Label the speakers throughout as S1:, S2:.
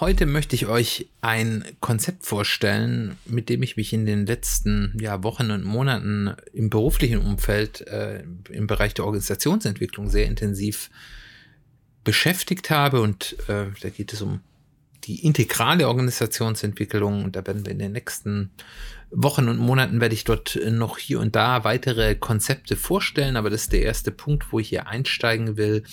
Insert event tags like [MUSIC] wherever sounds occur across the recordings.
S1: Heute möchte ich euch ein Konzept vorstellen, mit dem ich mich in den letzten ja, Wochen und Monaten im beruflichen Umfeld äh, im Bereich der Organisationsentwicklung sehr intensiv beschäftigt habe. Und äh, da geht es um die integrale Organisationsentwicklung. Und da werden wir in den nächsten Wochen und Monaten werde ich dort noch hier und da weitere Konzepte vorstellen. Aber das ist der erste Punkt, wo ich hier einsteigen will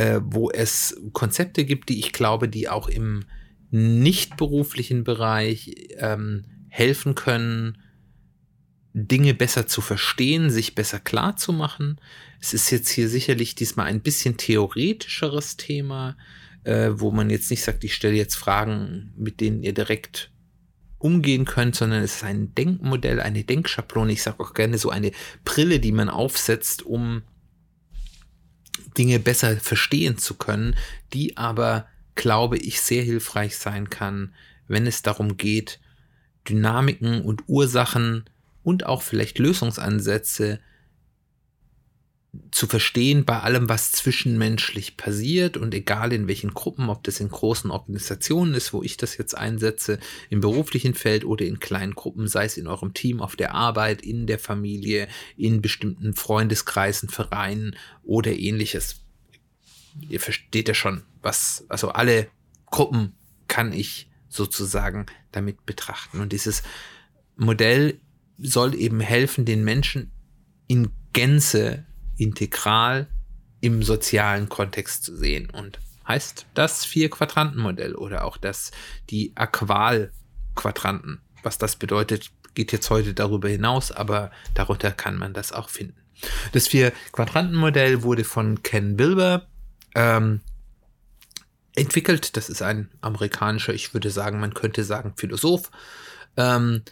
S1: äh, wo es Konzepte gibt, die ich glaube, die auch im nicht beruflichen Bereich ähm, helfen können, Dinge besser zu verstehen, sich besser klar zu machen. Es ist jetzt hier sicherlich diesmal ein bisschen theoretischeres Thema, äh, wo man jetzt nicht sagt, ich stelle jetzt Fragen, mit denen ihr direkt umgehen könnt, sondern es ist ein Denkmodell, eine Denkschablone. Ich sage auch gerne so eine Brille, die man aufsetzt, um Dinge besser verstehen zu können, die aber, glaube ich, sehr hilfreich sein kann, wenn es darum geht, Dynamiken und Ursachen und auch vielleicht Lösungsansätze zu verstehen bei allem, was zwischenmenschlich passiert und egal in welchen Gruppen, ob das in großen Organisationen ist, wo ich das jetzt einsetze, im beruflichen Feld oder in kleinen Gruppen, sei es in eurem Team, auf der Arbeit, in der Familie, in bestimmten Freundeskreisen, Vereinen oder ähnliches. Ihr versteht ja schon, was, also alle Gruppen kann ich sozusagen damit betrachten. Und dieses Modell soll eben helfen, den Menschen in Gänze integral im sozialen Kontext zu sehen und heißt das Vier-Quadranten-Modell oder auch das die Aqual-Quadranten. Was das bedeutet, geht jetzt heute darüber hinaus, aber darunter kann man das auch finden. Das Vier-Quadranten-Modell wurde von Ken Bilber ähm, entwickelt. Das ist ein amerikanischer, ich würde sagen, man könnte sagen, Philosoph, ähm,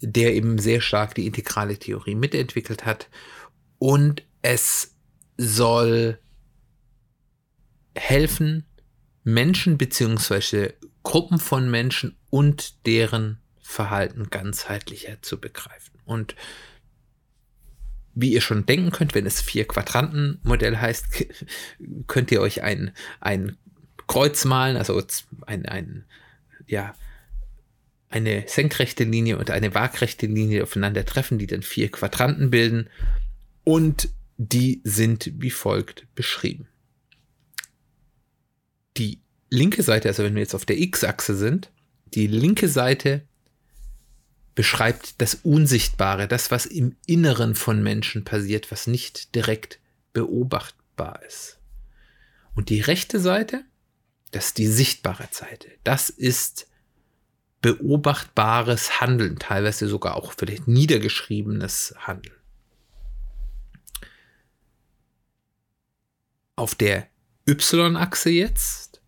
S1: der eben sehr stark die integrale Theorie mitentwickelt hat. Und es soll helfen, Menschen beziehungsweise Gruppen von Menschen und deren Verhalten ganzheitlicher zu begreifen. Und wie ihr schon denken könnt, wenn es vier Quadranten-Modell heißt, [LAUGHS] könnt ihr euch ein, ein Kreuz malen, also ein, ein, ja, eine senkrechte Linie und eine waagrechte Linie aufeinander treffen, die dann vier Quadranten bilden. Und die sind wie folgt beschrieben. Die linke Seite, also wenn wir jetzt auf der X-Achse sind, die linke Seite beschreibt das Unsichtbare, das, was im Inneren von Menschen passiert, was nicht direkt beobachtbar ist. Und die rechte Seite, das ist die sichtbare Seite. Das ist beobachtbares Handeln, teilweise sogar auch vielleicht niedergeschriebenes Handeln. Auf der Y-Achse jetzt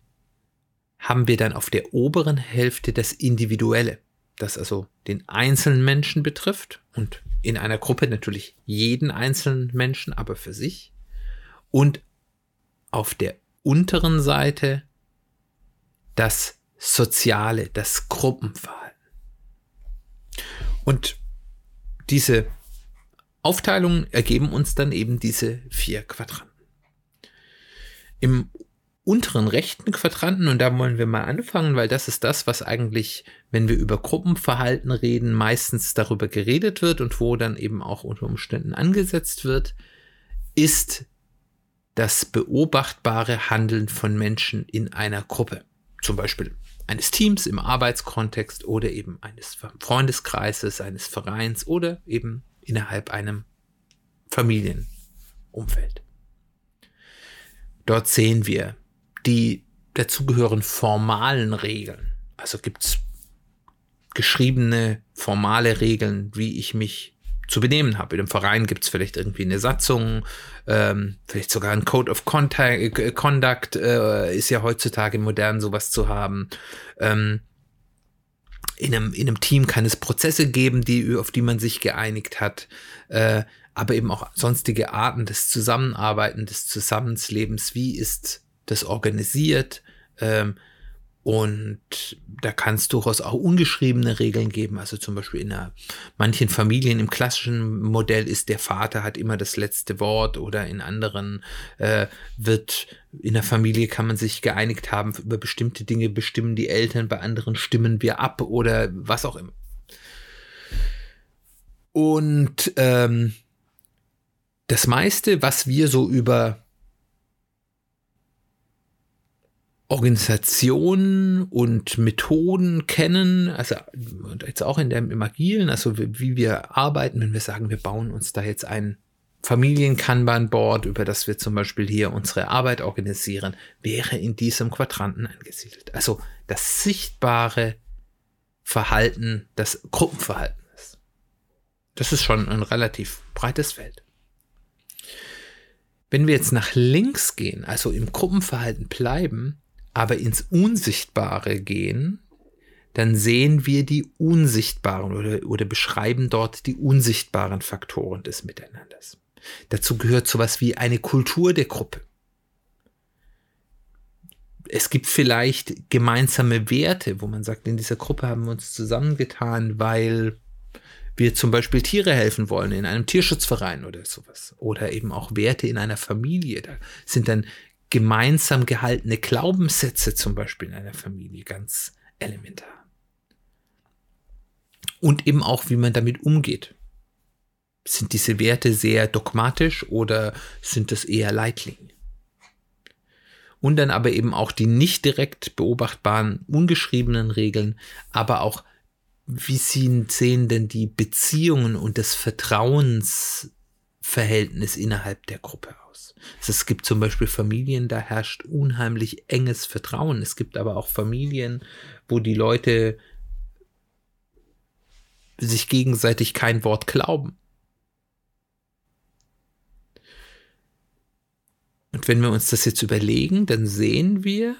S1: haben wir dann auf der oberen Hälfte das Individuelle, das also den einzelnen Menschen betrifft und in einer Gruppe natürlich jeden einzelnen Menschen, aber für sich. Und auf der unteren Seite das Soziale, das Gruppenverhalten. Und diese Aufteilungen ergeben uns dann eben diese vier Quadranten. Im unteren rechten Quadranten, und da wollen wir mal anfangen, weil das ist das, was eigentlich, wenn wir über Gruppenverhalten reden, meistens darüber geredet wird und wo dann eben auch unter Umständen angesetzt wird, ist das beobachtbare Handeln von Menschen in einer Gruppe. Zum Beispiel eines Teams im Arbeitskontext oder eben eines Freundeskreises, eines Vereins oder eben innerhalb einem Familienumfeld. Dort sehen wir die dazugehörigen formalen Regeln. Also gibt es geschriebene formale Regeln, wie ich mich zu benehmen habe. In einem Verein gibt es vielleicht irgendwie eine Satzung, ähm, vielleicht sogar ein Code of Contact, äh, Conduct, äh, ist ja heutzutage modern, sowas zu haben. Ähm, in einem, in einem Team kann es Prozesse geben, die, auf die man sich geeinigt hat, äh, aber eben auch sonstige Arten des Zusammenarbeiten, des Zusammenlebens. Wie ist das organisiert? Ähm, und da kann es durchaus auch ungeschriebene Regeln geben. Also zum Beispiel in einer, manchen Familien im klassischen Modell ist der Vater hat immer das letzte Wort oder in anderen äh, wird in der Familie kann man sich geeinigt haben über bestimmte Dinge bestimmen die Eltern, bei anderen stimmen wir ab oder was auch immer. Und ähm, das meiste, was wir so über Organisationen und Methoden kennen, also jetzt auch in dem im Agilen, also wie, wir arbeiten, wenn wir sagen, wir bauen uns da jetzt ein Familien-Kanban-Board, über das wir zum Beispiel hier unsere Arbeit organisieren, wäre in diesem Quadranten angesiedelt. Also das sichtbare Verhalten, das Gruppenverhalten ist. Das ist schon ein relativ breites Feld. Wenn wir jetzt nach links gehen, also im Gruppenverhalten bleiben, aber ins Unsichtbare gehen, dann sehen wir die unsichtbaren oder, oder beschreiben dort die unsichtbaren Faktoren des Miteinanders. Dazu gehört sowas wie eine Kultur der Gruppe. Es gibt vielleicht gemeinsame Werte, wo man sagt, in dieser Gruppe haben wir uns zusammengetan, weil wir zum Beispiel Tiere helfen wollen in einem Tierschutzverein oder sowas. Oder eben auch Werte in einer Familie. Da sind dann gemeinsam gehaltene Glaubenssätze zum Beispiel in einer Familie ganz elementar. Und eben auch, wie man damit umgeht. Sind diese Werte sehr dogmatisch oder sind das eher Leitlinien? Und dann aber eben auch die nicht direkt beobachtbaren, ungeschriebenen Regeln, aber auch, wie sehen denn die Beziehungen und das Vertrauensverhältnis innerhalb der Gruppe aus? Also es gibt zum Beispiel Familien, da herrscht unheimlich enges Vertrauen. Es gibt aber auch Familien, wo die Leute sich gegenseitig kein Wort glauben. Und wenn wir uns das jetzt überlegen, dann sehen wir,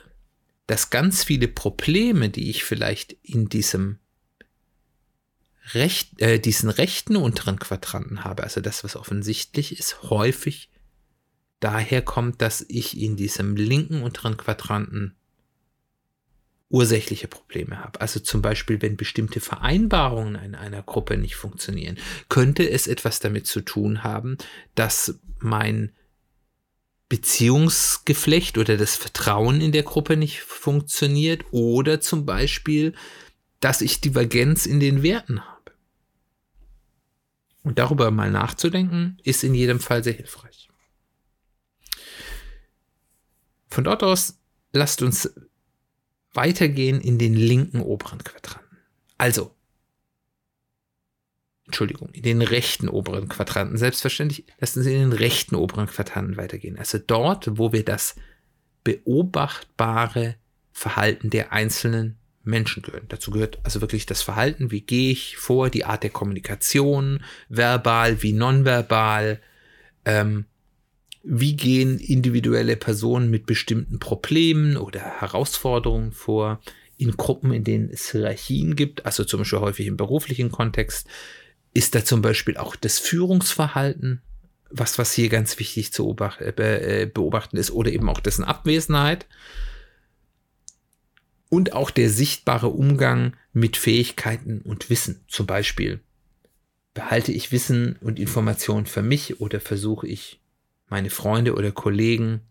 S1: dass ganz viele Probleme, die ich vielleicht in diesem Recht, äh, diesen rechten unteren Quadranten habe, also das, was offensichtlich ist, häufig daher kommt, dass ich in diesem linken unteren Quadranten ursächliche Probleme habe. Also zum Beispiel, wenn bestimmte Vereinbarungen in einer Gruppe nicht funktionieren, könnte es etwas damit zu tun haben, dass mein Beziehungsgeflecht oder das Vertrauen in der Gruppe nicht funktioniert oder zum Beispiel, dass ich Divergenz in den Werten habe. Und darüber mal nachzudenken, ist in jedem Fall sehr hilfreich. Von dort aus lasst uns weitergehen in den linken oberen Quadranten. Also, Entschuldigung, in den rechten oberen Quadranten. Selbstverständlich, lasst uns in den rechten oberen Quadranten weitergehen. Also dort, wo wir das beobachtbare Verhalten der einzelnen Menschen gehören. Dazu gehört also wirklich das Verhalten, wie gehe ich vor, die Art der Kommunikation, verbal wie nonverbal, ähm, wie gehen individuelle Personen mit bestimmten Problemen oder Herausforderungen vor in Gruppen, in denen es Hierarchien gibt, also zum Beispiel häufig im beruflichen Kontext, ist da zum Beispiel auch das Führungsverhalten, was, was hier ganz wichtig zu äh, beobachten ist, oder eben auch dessen Abwesenheit. Und auch der sichtbare Umgang mit Fähigkeiten und Wissen. Zum Beispiel, behalte ich Wissen und Informationen für mich oder versuche ich meine Freunde oder Kollegen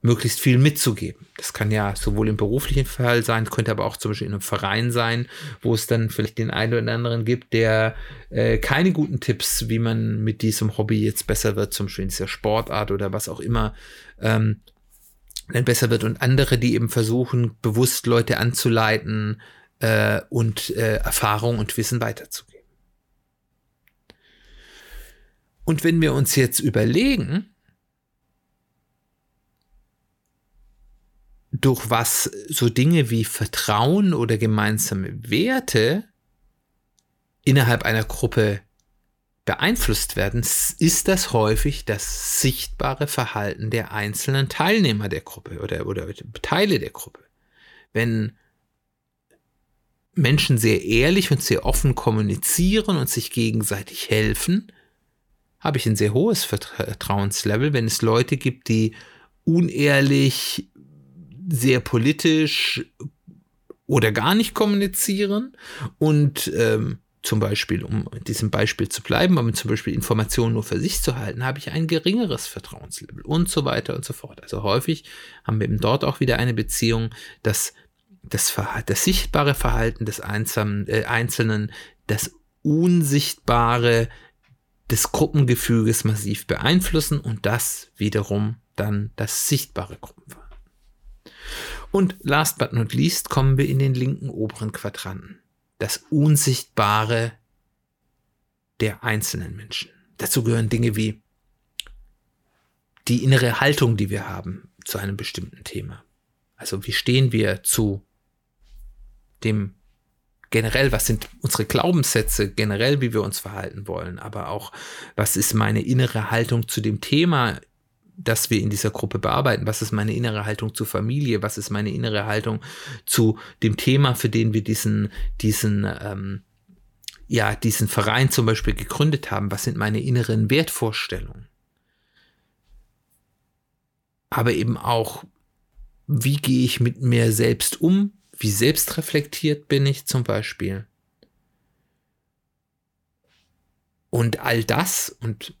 S1: möglichst viel mitzugeben. Das kann ja sowohl im beruflichen Fall sein, könnte aber auch zum Beispiel in einem Verein sein, wo es dann vielleicht den einen oder anderen gibt, der äh, keine guten Tipps, wie man mit diesem Hobby jetzt besser wird, zum Beispiel in dieser Sportart oder was auch immer, ähm, dann besser wird und andere, die eben versuchen, bewusst Leute anzuleiten äh, und äh, Erfahrung und Wissen weiterzugeben. Und wenn wir uns jetzt überlegen, durch was so Dinge wie Vertrauen oder gemeinsame Werte innerhalb einer Gruppe beeinflusst werden, ist das häufig das sichtbare Verhalten der einzelnen Teilnehmer der Gruppe oder, oder Teile der Gruppe. Wenn Menschen sehr ehrlich und sehr offen kommunizieren und sich gegenseitig helfen, habe ich ein sehr hohes Vertrauenslevel. Wenn es Leute gibt, die unehrlich, sehr politisch oder gar nicht kommunizieren und ähm, zum Beispiel, um in diesem Beispiel zu bleiben, um zum Beispiel Informationen nur für sich zu halten, habe ich ein geringeres Vertrauenslevel und so weiter und so fort. Also häufig haben wir eben dort auch wieder eine Beziehung, dass das, das sichtbare Verhalten des Einzelnen, äh, Einzelnen das Unsichtbare des Gruppengefüges massiv beeinflussen und das wiederum dann das sichtbare Gruppenverhalten. Und last but not least kommen wir in den linken oberen Quadranten. Das Unsichtbare der einzelnen Menschen. Dazu gehören Dinge wie die innere Haltung, die wir haben zu einem bestimmten Thema. Also wie stehen wir zu dem generell, was sind unsere Glaubenssätze, generell, wie wir uns verhalten wollen, aber auch, was ist meine innere Haltung zu dem Thema, das wir in dieser Gruppe bearbeiten, was ist meine innere Haltung zur Familie, was ist meine innere Haltung zu dem Thema, für den wir diesen, diesen, ähm, ja, diesen Verein zum Beispiel gegründet haben, was sind meine inneren Wertvorstellungen. Aber eben auch, wie gehe ich mit mir selbst um, wie selbstreflektiert bin ich zum Beispiel? Und all das, und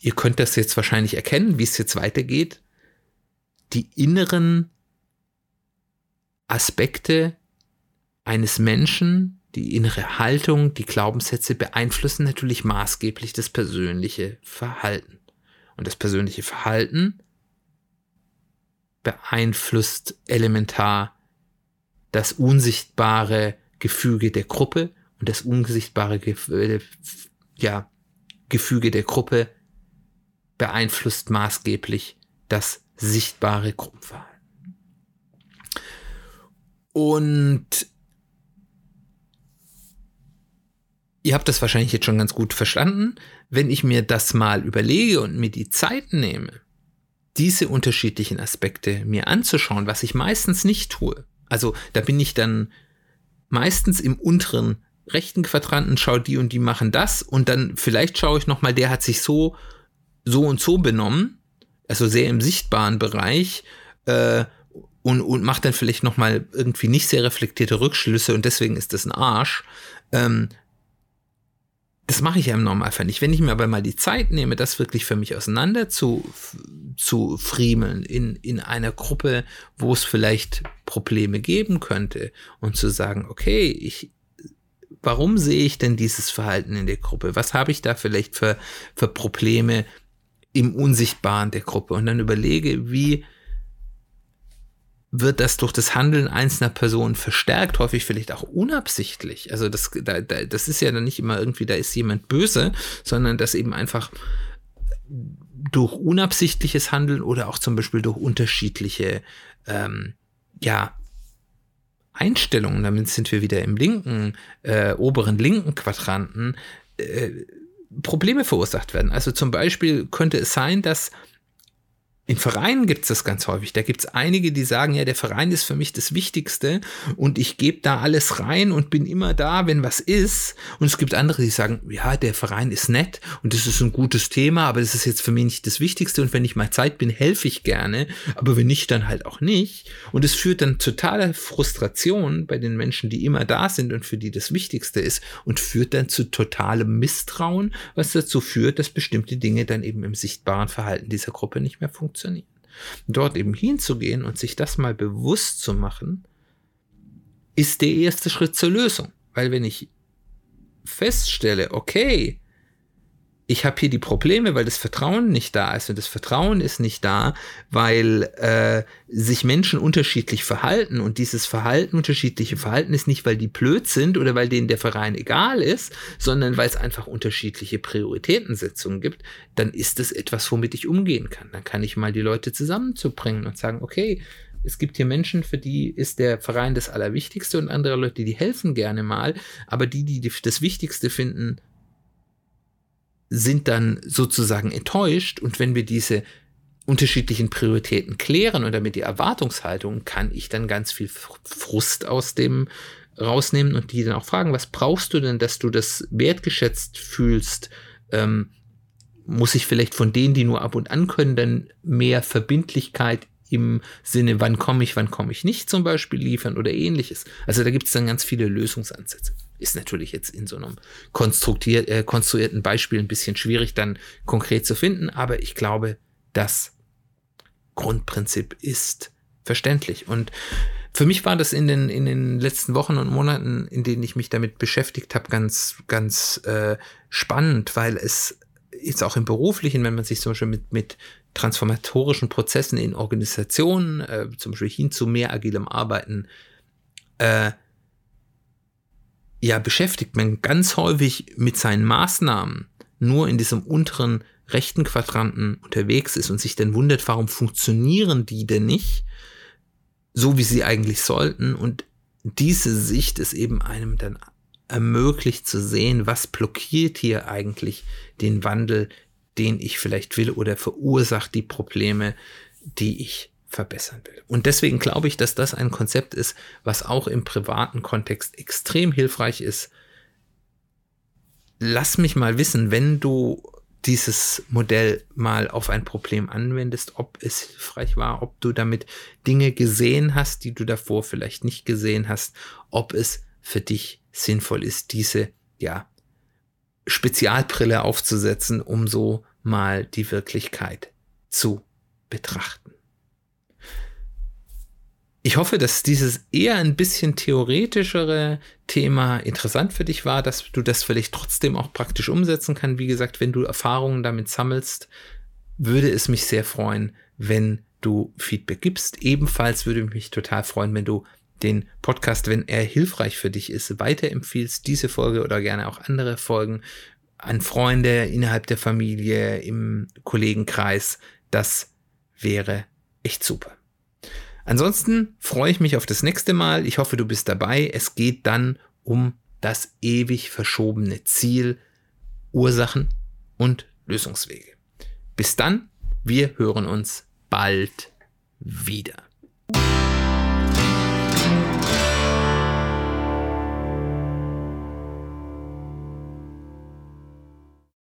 S1: ihr könnt das jetzt wahrscheinlich erkennen, wie es jetzt weitergeht, die inneren Aspekte eines Menschen, die innere Haltung, die Glaubenssätze beeinflussen natürlich maßgeblich das persönliche Verhalten. Und das persönliche Verhalten beeinflusst elementar das unsichtbare Gefüge der Gruppe und das unsichtbare Gefüge, ja, Gefüge der Gruppe beeinflusst maßgeblich das sichtbare Gruppenverhalten. Und ihr habt das wahrscheinlich jetzt schon ganz gut verstanden. Wenn ich mir das mal überlege und mir die Zeit nehme, diese unterschiedlichen Aspekte mir anzuschauen, was ich meistens nicht tue, also da bin ich dann meistens im unteren rechten Quadranten, schaue die und die machen das und dann vielleicht schaue ich nochmal, der hat sich so, so und so benommen, also sehr im sichtbaren Bereich äh, und, und macht dann vielleicht nochmal irgendwie nicht sehr reflektierte Rückschlüsse und deswegen ist das ein Arsch. Ähm, das mache ich ja im Normalfall nicht. Wenn ich mir aber mal die Zeit nehme, das wirklich für mich auseinander zu, zu friemeln in, in einer Gruppe, wo es vielleicht Probleme geben könnte und zu sagen, okay, ich, warum sehe ich denn dieses Verhalten in der Gruppe? Was habe ich da vielleicht für, für Probleme im Unsichtbaren der Gruppe? Und dann überlege, wie, wird das durch das Handeln einzelner Personen verstärkt, häufig vielleicht auch unabsichtlich. Also das, da, da, das ist ja dann nicht immer irgendwie, da ist jemand böse, sondern das eben einfach durch unabsichtliches Handeln oder auch zum Beispiel durch unterschiedliche ähm, ja, Einstellungen, damit sind wir wieder im linken, äh, oberen linken Quadranten, äh, Probleme verursacht werden. Also zum Beispiel könnte es sein, dass in Vereinen gibt es das ganz häufig. Da gibt es einige, die sagen, ja, der Verein ist für mich das Wichtigste und ich gebe da alles rein und bin immer da, wenn was ist. Und es gibt andere, die sagen, ja, der Verein ist nett und das ist ein gutes Thema, aber das ist jetzt für mich nicht das Wichtigste und wenn ich mal Zeit bin, helfe ich gerne, aber wenn nicht, dann halt auch nicht. Und es führt dann totaler Frustration bei den Menschen, die immer da sind und für die das Wichtigste ist und führt dann zu totalem Misstrauen, was dazu führt, dass bestimmte Dinge dann eben im sichtbaren Verhalten dieser Gruppe nicht mehr funktionieren funktionieren. Dort eben hinzugehen und sich das mal bewusst zu machen, ist der erste Schritt zur Lösung. Weil wenn ich feststelle, okay, ich habe hier die Probleme, weil das Vertrauen nicht da ist. Und das Vertrauen ist nicht da, weil äh, sich Menschen unterschiedlich verhalten. Und dieses Verhalten, unterschiedliche Verhalten ist nicht, weil die blöd sind oder weil denen der Verein egal ist, sondern weil es einfach unterschiedliche Prioritätensetzungen gibt. Dann ist es etwas, womit ich umgehen kann. Dann kann ich mal die Leute zusammenzubringen und sagen, okay, es gibt hier Menschen, für die ist der Verein das Allerwichtigste und andere Leute, die helfen gerne mal, aber die, die das Wichtigste finden, sind dann sozusagen enttäuscht und wenn wir diese unterschiedlichen Prioritäten klären und damit die Erwartungshaltung, kann ich dann ganz viel Frust aus dem rausnehmen und die dann auch fragen, was brauchst du denn, dass du das wertgeschätzt fühlst? Ähm, muss ich vielleicht von denen, die nur ab und an können, dann mehr Verbindlichkeit im Sinne, wann komme ich, wann komme ich nicht zum Beispiel liefern oder ähnliches. Also da gibt es dann ganz viele Lösungsansätze. Ist natürlich jetzt in so einem äh, konstruierten Beispiel ein bisschen schwierig dann konkret zu finden, aber ich glaube, das Grundprinzip ist verständlich. Und für mich war das in den, in den letzten Wochen und Monaten, in denen ich mich damit beschäftigt habe, ganz, ganz äh, spannend, weil es jetzt auch im Beruflichen, wenn man sich zum Beispiel mit, mit transformatorischen Prozessen in Organisationen, äh, zum Beispiel hin zu mehr agilem Arbeiten, äh, ja, beschäftigt man ganz häufig mit seinen Maßnahmen nur in diesem unteren rechten Quadranten unterwegs ist und sich dann wundert, warum funktionieren die denn nicht so, wie sie eigentlich sollten. Und diese Sicht ist eben einem dann ermöglicht zu sehen, was blockiert hier eigentlich den Wandel, den ich vielleicht will oder verursacht die Probleme, die ich verbessern will. Und deswegen glaube ich, dass das ein Konzept ist, was auch im privaten Kontext extrem hilfreich ist. Lass mich mal wissen, wenn du dieses Modell mal auf ein Problem anwendest, ob es hilfreich war, ob du damit Dinge gesehen hast, die du davor vielleicht nicht gesehen hast, ob es für dich sinnvoll ist, diese, ja, Spezialbrille aufzusetzen, um so mal die Wirklichkeit zu betrachten. Ich hoffe, dass dieses eher ein bisschen theoretischere Thema interessant für dich war, dass du das vielleicht trotzdem auch praktisch umsetzen kannst. Wie gesagt, wenn du Erfahrungen damit sammelst, würde es mich sehr freuen, wenn du Feedback gibst. Ebenfalls würde mich total freuen, wenn du den Podcast, wenn er hilfreich für dich ist, weiterempfiehlst, diese Folge oder gerne auch andere Folgen an Freunde innerhalb der Familie, im Kollegenkreis. Das wäre echt super. Ansonsten freue ich mich auf das nächste Mal. Ich hoffe, du bist dabei. Es geht dann um das ewig verschobene Ziel, Ursachen und Lösungswege. Bis dann, wir hören uns bald wieder.